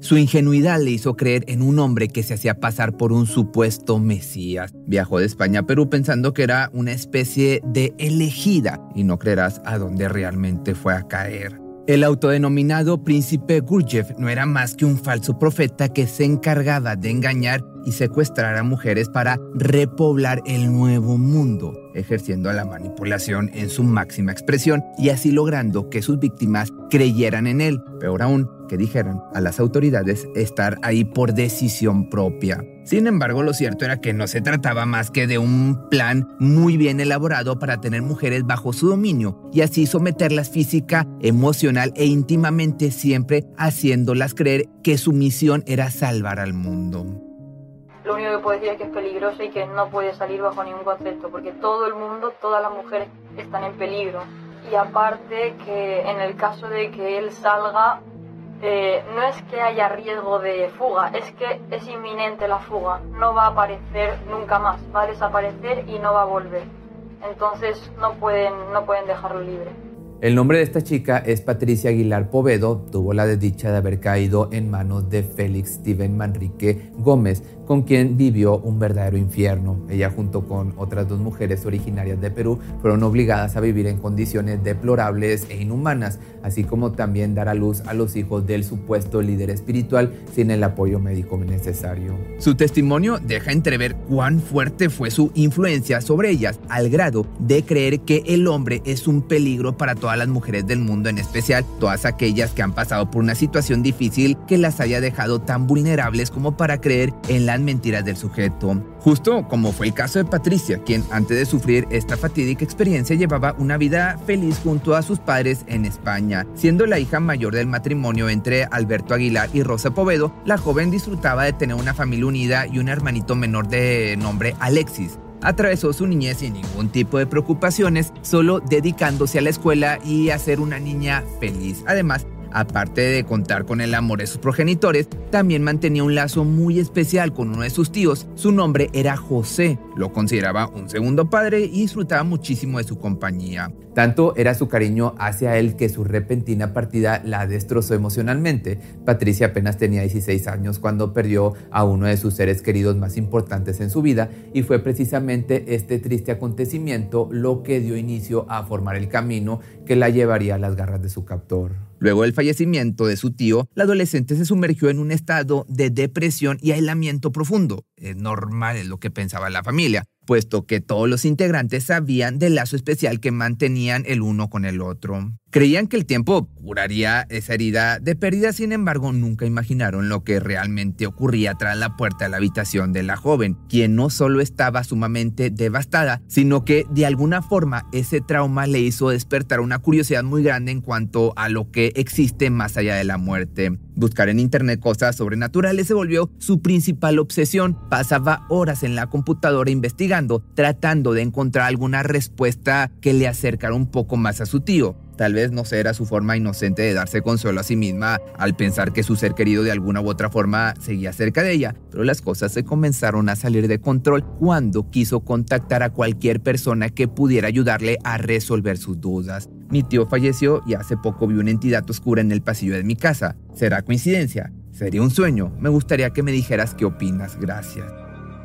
Su ingenuidad le hizo creer en un hombre que se hacía pasar por un supuesto Mesías. Viajó de España a Perú pensando que era una especie de elegida y no creerás a dónde realmente fue a caer. El autodenominado príncipe Gurdjieff no era más que un falso profeta que se encargaba de engañar y secuestrar a mujeres para repoblar el nuevo mundo, ejerciendo la manipulación en su máxima expresión y así logrando que sus víctimas creyeran en él, peor aún, que dijeran a las autoridades estar ahí por decisión propia. Sin embargo, lo cierto era que no se trataba más que de un plan muy bien elaborado para tener mujeres bajo su dominio y así someterlas física, emocional e íntimamente siempre haciéndolas creer que su misión era salvar al mundo. Lo único que puedo decir es que es peligroso y que no puede salir bajo ningún concepto, porque todo el mundo, todas las mujeres están en peligro. Y aparte que en el caso de que él salga, eh, no es que haya riesgo de fuga, es que es inminente la fuga. No va a aparecer nunca más, va a desaparecer y no va a volver. Entonces no pueden, no pueden dejarlo libre. El nombre de esta chica es Patricia Aguilar Povedo. Tuvo la desdicha de haber caído en manos de Félix Steven Manrique Gómez, con quien vivió un verdadero infierno. Ella junto con otras dos mujeres originarias de Perú fueron obligadas a vivir en condiciones deplorables e inhumanas, así como también dar a luz a los hijos del supuesto líder espiritual sin el apoyo médico necesario. Su testimonio deja entrever cuán fuerte fue su influencia sobre ellas, al grado de creer que el hombre es un peligro para todas las mujeres del mundo, en especial todas aquellas que han pasado por una situación difícil que las haya dejado tan vulnerables como para creer en las mentiras del sujeto. Justo como fue el caso de Patricia, quien antes de sufrir esta fatídica experiencia llevaba una vida feliz junto a sus padres en España. Siendo la hija mayor del matrimonio entre Alberto Aguilar y Rosa Povedo, la joven disfrutaba de tener una familia unida y un hermanito menor de nombre Alexis atravesó su niñez sin ningún tipo de preocupaciones, solo dedicándose a la escuela y a ser una niña feliz. Además, Aparte de contar con el amor de sus progenitores, también mantenía un lazo muy especial con uno de sus tíos. Su nombre era José, lo consideraba un segundo padre y disfrutaba muchísimo de su compañía. Tanto era su cariño hacia él que su repentina partida la destrozó emocionalmente. Patricia apenas tenía 16 años cuando perdió a uno de sus seres queridos más importantes en su vida y fue precisamente este triste acontecimiento lo que dio inicio a formar el camino que la llevaría a las garras de su captor. Luego del fallecimiento de su tío, la adolescente se sumergió en un estado de depresión y aislamiento profundo. Es normal, es lo que pensaba la familia puesto que todos los integrantes sabían del lazo especial que mantenían el uno con el otro. Creían que el tiempo curaría esa herida de pérdida, sin embargo nunca imaginaron lo que realmente ocurría tras la puerta de la habitación de la joven, quien no solo estaba sumamente devastada, sino que de alguna forma ese trauma le hizo despertar una curiosidad muy grande en cuanto a lo que existe más allá de la muerte. Buscar en internet cosas sobrenaturales se volvió su principal obsesión. Pasaba horas en la computadora investigando tratando de encontrar alguna respuesta que le acercara un poco más a su tío. Tal vez no era su forma inocente de darse consuelo a sí misma al pensar que su ser querido de alguna u otra forma seguía cerca de ella, pero las cosas se comenzaron a salir de control cuando quiso contactar a cualquier persona que pudiera ayudarle a resolver sus dudas. Mi tío falleció y hace poco vi una entidad oscura en el pasillo de mi casa. ¿Será coincidencia? ¿Sería un sueño? Me gustaría que me dijeras qué opinas. Gracias.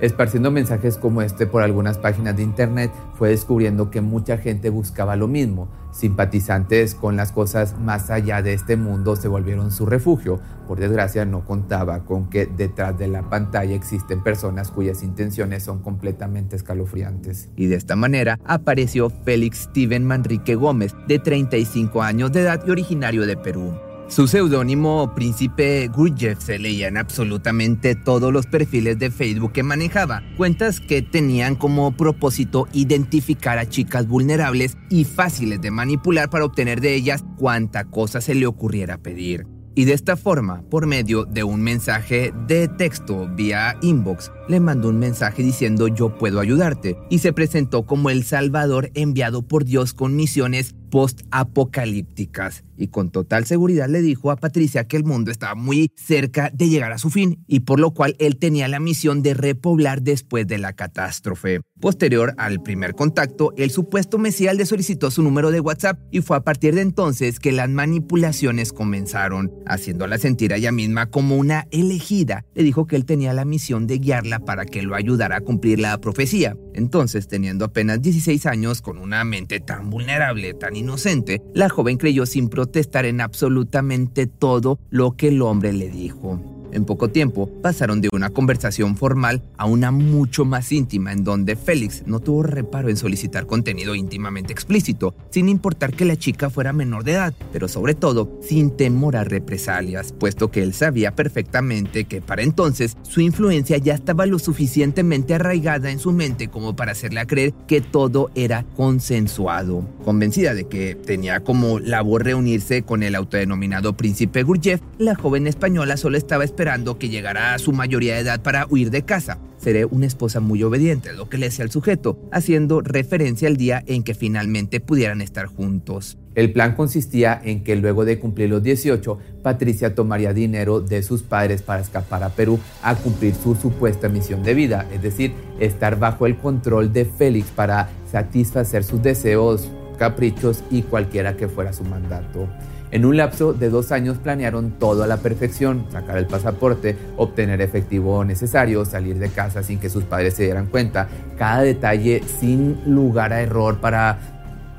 Esparciendo mensajes como este por algunas páginas de internet, fue descubriendo que mucha gente buscaba lo mismo. Simpatizantes con las cosas más allá de este mundo se volvieron su refugio. Por desgracia, no contaba con que detrás de la pantalla existen personas cuyas intenciones son completamente escalofriantes. Y de esta manera apareció Félix Steven Manrique Gómez, de 35 años de edad y originario de Perú. Su seudónimo Príncipe Gurdjieff se leía en absolutamente todos los perfiles de Facebook que manejaba, cuentas que tenían como propósito identificar a chicas vulnerables y fáciles de manipular para obtener de ellas cuanta cosa se le ocurriera pedir. Y de esta forma, por medio de un mensaje de texto vía inbox, le mandó un mensaje diciendo yo puedo ayudarte y se presentó como el Salvador enviado por Dios con misiones post-apocalípticas y con total seguridad le dijo a Patricia que el mundo estaba muy cerca de llegar a su fin y por lo cual él tenía la misión de repoblar después de la catástrofe. Posterior al primer contacto, el supuesto Mesías le solicitó su número de WhatsApp y fue a partir de entonces que las manipulaciones comenzaron, haciéndola sentir a ella misma como una elegida. Le dijo que él tenía la misión de guiarla para que lo ayudara a cumplir la profecía. Entonces, teniendo apenas 16 años, con una mente tan vulnerable, tan inocente, la joven creyó sin protestar en absolutamente todo lo que el hombre le dijo. En poco tiempo pasaron de una conversación formal a una mucho más íntima en donde Félix no tuvo reparo en solicitar contenido íntimamente explícito, sin importar que la chica fuera menor de edad, pero sobre todo sin temor a represalias, puesto que él sabía perfectamente que para entonces su influencia ya estaba lo suficientemente arraigada en su mente como para hacerle creer que todo era consensuado. Convencida de que tenía como labor reunirse con el autodenominado príncipe Gurdjieff, la joven española solo estaba esperando que llegara a su mayoría de edad para huir de casa. Seré una esposa muy obediente, lo que le decía al sujeto, haciendo referencia al día en que finalmente pudieran estar juntos. El plan consistía en que luego de cumplir los 18, Patricia tomaría dinero de sus padres para escapar a Perú a cumplir su supuesta misión de vida, es decir, estar bajo el control de Félix para satisfacer sus deseos, caprichos y cualquiera que fuera su mandato. En un lapso de dos años planearon todo a la perfección, sacar el pasaporte, obtener efectivo necesario, salir de casa sin que sus padres se dieran cuenta, cada detalle sin lugar a error para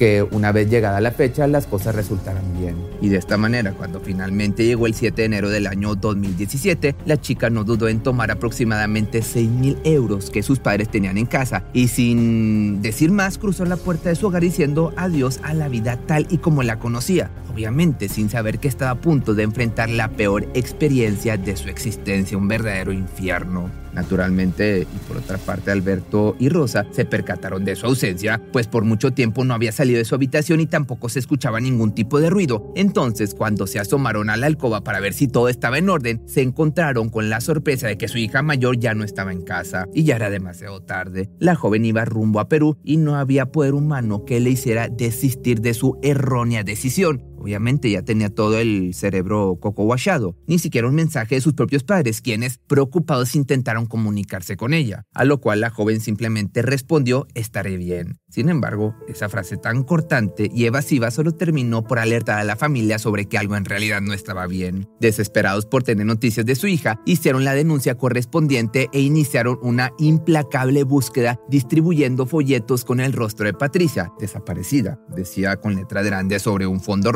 que una vez llegada la fecha las cosas resultaran bien. Y de esta manera, cuando finalmente llegó el 7 de enero del año 2017, la chica no dudó en tomar aproximadamente 6 mil euros que sus padres tenían en casa y sin decir más cruzó la puerta de su hogar diciendo adiós a la vida tal y como la conocía, obviamente sin saber que estaba a punto de enfrentar la peor experiencia de su existencia, un verdadero infierno. Naturalmente, y por otra parte, Alberto y Rosa se percataron de su ausencia, pues por mucho tiempo no había salido de su habitación y tampoco se escuchaba ningún tipo de ruido. Entonces, cuando se asomaron a la alcoba para ver si todo estaba en orden, se encontraron con la sorpresa de que su hija mayor ya no estaba en casa y ya era demasiado tarde. La joven iba rumbo a Perú y no había poder humano que le hiciera desistir de su errónea decisión. Obviamente ya tenía todo el cerebro coco guachado, ni siquiera un mensaje de sus propios padres, quienes, preocupados, intentaron comunicarse con ella, a lo cual la joven simplemente respondió estaré bien. Sin embargo, esa frase tan cortante y evasiva solo terminó por alertar a la familia sobre que algo en realidad no estaba bien. Desesperados por tener noticias de su hija, hicieron la denuncia correspondiente e iniciaron una implacable búsqueda distribuyendo folletos con el rostro de Patricia, desaparecida, decía con letra grande sobre un fondo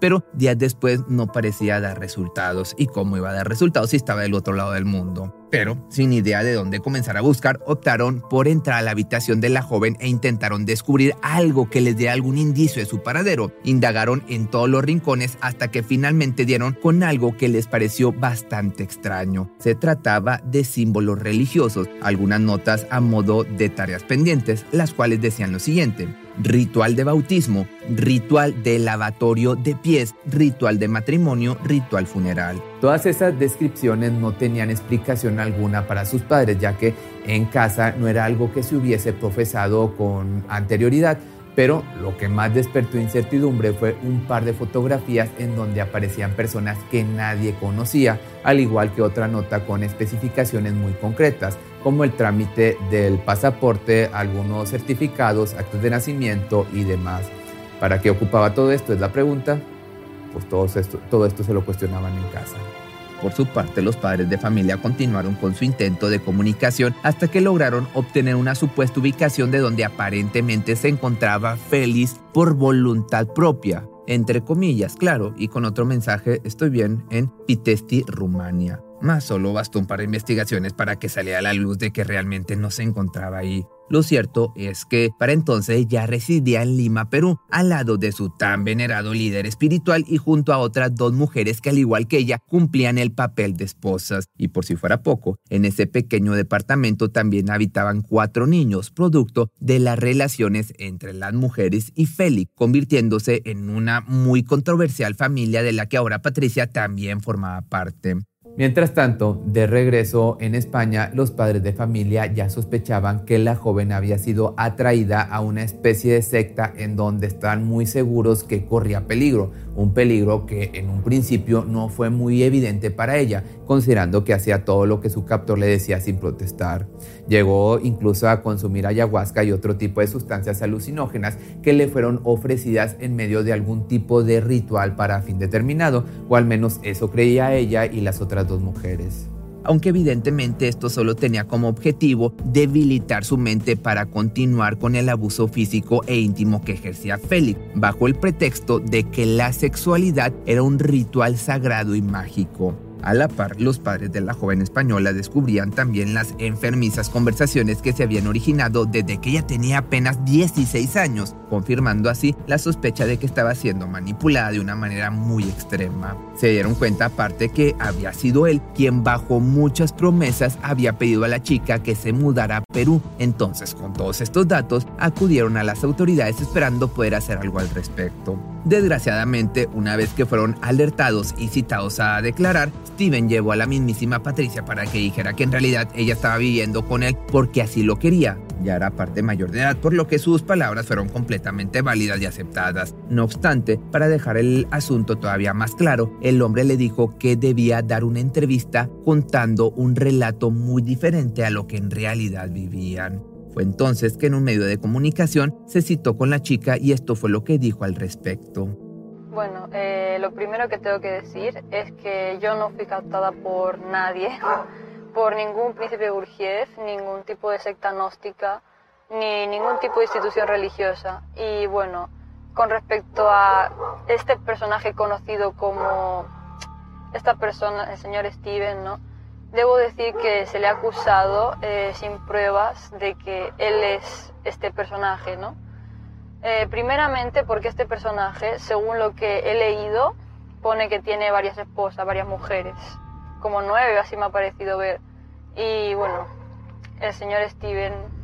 pero días después no parecía dar resultados. ¿Y cómo iba a dar resultados si estaba del otro lado del mundo? Pero, sin idea de dónde comenzar a buscar, optaron por entrar a la habitación de la joven e intentaron descubrir algo que les diera algún indicio de su paradero. Indagaron en todos los rincones hasta que finalmente dieron con algo que les pareció bastante extraño. Se trataba de símbolos religiosos, algunas notas a modo de tareas pendientes, las cuales decían lo siguiente ritual de bautismo, ritual de lavatorio de pies, ritual de matrimonio, ritual funeral. Todas esas descripciones no tenían explicación alguna para sus padres, ya que en casa no era algo que se hubiese profesado con anterioridad. Pero lo que más despertó incertidumbre fue un par de fotografías en donde aparecían personas que nadie conocía, al igual que otra nota con especificaciones muy concretas como el trámite del pasaporte, algunos certificados, actos de nacimiento y demás. ¿Para qué ocupaba todo esto? Es la pregunta. Pues todo esto, todo esto se lo cuestionaban en casa. Por su parte, los padres de familia continuaron con su intento de comunicación hasta que lograron obtener una supuesta ubicación de donde aparentemente se encontraba feliz por voluntad propia, entre comillas, claro, y con otro mensaje, estoy bien, en Pitesti, Rumania. Más solo bastó un par de investigaciones para que saliera a la luz de que realmente no se encontraba ahí. Lo cierto es que para entonces ya residía en Lima, Perú, al lado de su tan venerado líder espiritual y junto a otras dos mujeres que al igual que ella cumplían el papel de esposas. Y por si fuera poco, en ese pequeño departamento también habitaban cuatro niños, producto de las relaciones entre las mujeres y Félix, convirtiéndose en una muy controversial familia de la que ahora Patricia también formaba parte. Mientras tanto, de regreso en España, los padres de familia ya sospechaban que la joven había sido atraída a una especie de secta en donde están muy seguros que corría peligro, un peligro que en un principio no fue muy evidente para ella, considerando que hacía todo lo que su captor le decía sin protestar. Llegó incluso a consumir ayahuasca y otro tipo de sustancias alucinógenas que le fueron ofrecidas en medio de algún tipo de ritual para fin determinado, o al menos eso creía ella y las otras mujeres aunque evidentemente esto solo tenía como objetivo debilitar su mente para continuar con el abuso físico e íntimo que ejercía Félix, bajo el pretexto de que la sexualidad era un ritual sagrado y mágico. A la par, los padres de la joven española descubrían también las enfermizas conversaciones que se habían originado desde que ella tenía apenas 16 años, confirmando así la sospecha de que estaba siendo manipulada de una manera muy extrema. Se dieron cuenta aparte que había sido él quien bajo muchas promesas había pedido a la chica que se mudara a Perú. Entonces, con todos estos datos, acudieron a las autoridades esperando poder hacer algo al respecto. Desgraciadamente, una vez que fueron alertados y citados a declarar, Steven llevó a la mismísima Patricia para que dijera que en realidad ella estaba viviendo con él porque así lo quería. Ya era parte mayor de edad, por lo que sus palabras fueron completamente válidas y aceptadas. No obstante, para dejar el asunto todavía más claro, el hombre le dijo que debía dar una entrevista contando un relato muy diferente a lo que en realidad vivían. Entonces que en un medio de comunicación se citó con la chica y esto fue lo que dijo al respecto. Bueno, eh, lo primero que tengo que decir es que yo no fui captada por nadie, por ningún príncipe Urgiez, ningún tipo de secta gnóstica, ni ningún tipo de institución religiosa. Y bueno, con respecto a este personaje conocido como esta persona, el señor Steven, ¿no? Debo decir que se le ha acusado eh, sin pruebas de que él es este personaje, ¿no? Eh, primeramente porque este personaje, según lo que he leído, pone que tiene varias esposas, varias mujeres, como nueve, así me ha parecido ver. Y bueno, el señor Steven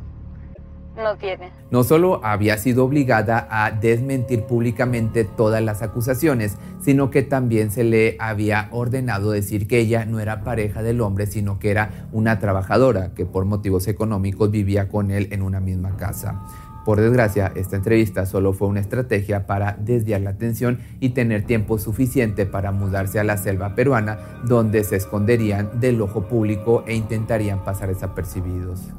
no tiene. No solo había sido obligada a desmentir públicamente todas las acusaciones, sino que también se le había ordenado decir que ella no era pareja del hombre, sino que era una trabajadora que por motivos económicos vivía con él en una misma casa. Por desgracia, esta entrevista solo fue una estrategia para desviar la atención y tener tiempo suficiente para mudarse a la selva peruana, donde se esconderían del ojo público e intentarían pasar desapercibidos.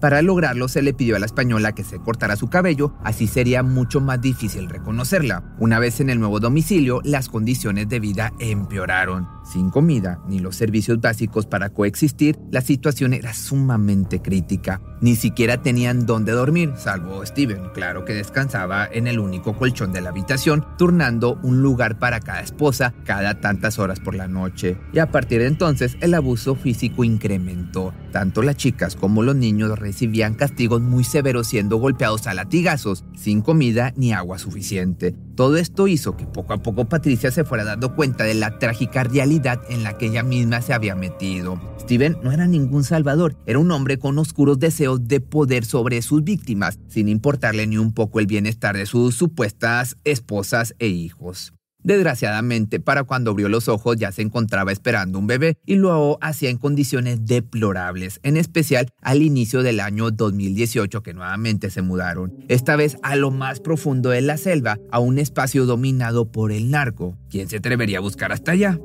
Para lograrlo se le pidió a la española que se cortara su cabello, así sería mucho más difícil reconocerla. Una vez en el nuevo domicilio, las condiciones de vida empeoraron. Sin comida ni los servicios básicos para coexistir, la situación era sumamente crítica. Ni siquiera tenían dónde dormir, salvo Steven, claro que descansaba en el único colchón de la habitación, turnando un lugar para cada esposa cada tantas horas por la noche. Y a partir de entonces el abuso físico incrementó. Tanto las chicas como los niños recibían castigos muy severos siendo golpeados a latigazos, sin comida ni agua suficiente. Todo esto hizo que poco a poco Patricia se fuera dando cuenta de la trágica realidad en la que ella misma se había metido. Steven no era ningún salvador, era un hombre con oscuros deseos de poder sobre sus víctimas, sin importarle ni un poco el bienestar de sus supuestas esposas e hijos. Desgraciadamente, para cuando abrió los ojos ya se encontraba esperando un bebé y lo hacía en condiciones deplorables, en especial al inicio del año 2018 que nuevamente se mudaron, esta vez a lo más profundo de la selva, a un espacio dominado por el narco. ¿Quién se atrevería a buscar hasta allá?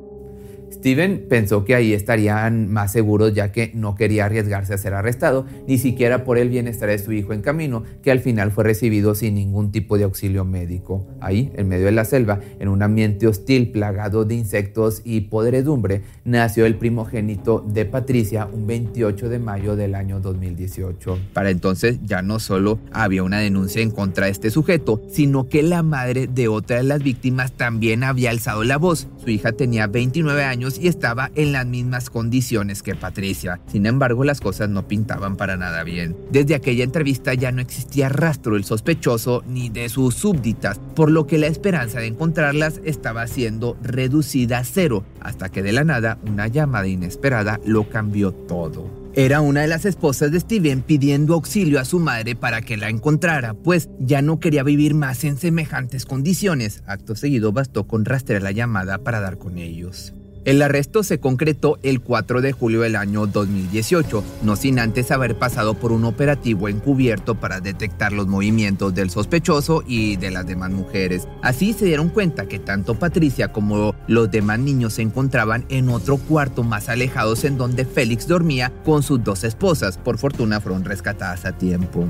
Steven pensó que ahí estarían más seguros ya que no quería arriesgarse a ser arrestado, ni siquiera por el bienestar de su hijo en camino, que al final fue recibido sin ningún tipo de auxilio médico. Ahí, en medio de la selva, en un ambiente hostil plagado de insectos y podredumbre, nació el primogénito de Patricia un 28 de mayo del año 2018. Para entonces ya no solo había una denuncia en contra de este sujeto, sino que la madre de otra de las víctimas también había alzado la voz. Su hija tenía 29 años y estaba en las mismas condiciones que Patricia. Sin embargo, las cosas no pintaban para nada bien. Desde aquella entrevista ya no existía rastro del sospechoso ni de sus súbditas, por lo que la esperanza de encontrarlas estaba siendo reducida a cero, hasta que de la nada una llamada inesperada lo cambió todo. Era una de las esposas de Steven pidiendo auxilio a su madre para que la encontrara, pues ya no quería vivir más en semejantes condiciones. Acto seguido bastó con rastrear la llamada para dar con ellos. El arresto se concretó el 4 de julio del año 2018, no sin antes haber pasado por un operativo encubierto para detectar los movimientos del sospechoso y de las demás mujeres. Así se dieron cuenta que tanto Patricia como los demás niños se encontraban en otro cuarto más alejados en donde Félix dormía con sus dos esposas. Por fortuna fueron rescatadas a tiempo.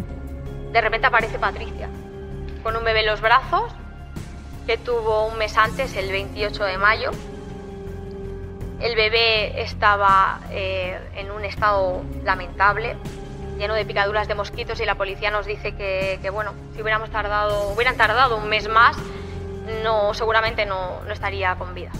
De repente aparece Patricia con un bebé en los brazos que tuvo un mes antes, el 28 de mayo el bebé estaba eh, en un estado lamentable, lleno de picaduras de mosquitos y la policía nos dice que, bueno, si hubiéramos tardado, hubieran tardado un mes más, no, seguramente no, no estaría con vida.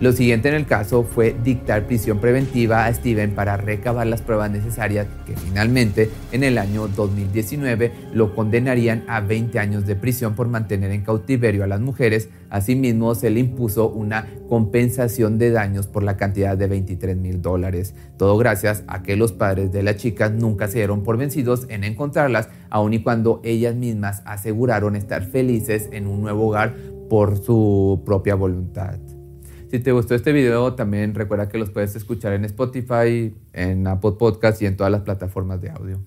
Lo siguiente en el caso fue dictar prisión preventiva a Steven para recabar las pruebas necesarias que finalmente en el año 2019 lo condenarían a 20 años de prisión por mantener en cautiverio a las mujeres. Asimismo se le impuso una compensación de daños por la cantidad de 23 mil dólares. Todo gracias a que los padres de las chicas nunca se dieron por vencidos en encontrarlas, aun y cuando ellas mismas aseguraron estar felices en un nuevo hogar por su propia voluntad. Si te gustó este video, también recuerda que los puedes escuchar en Spotify, en Apple Podcast y en todas las plataformas de audio.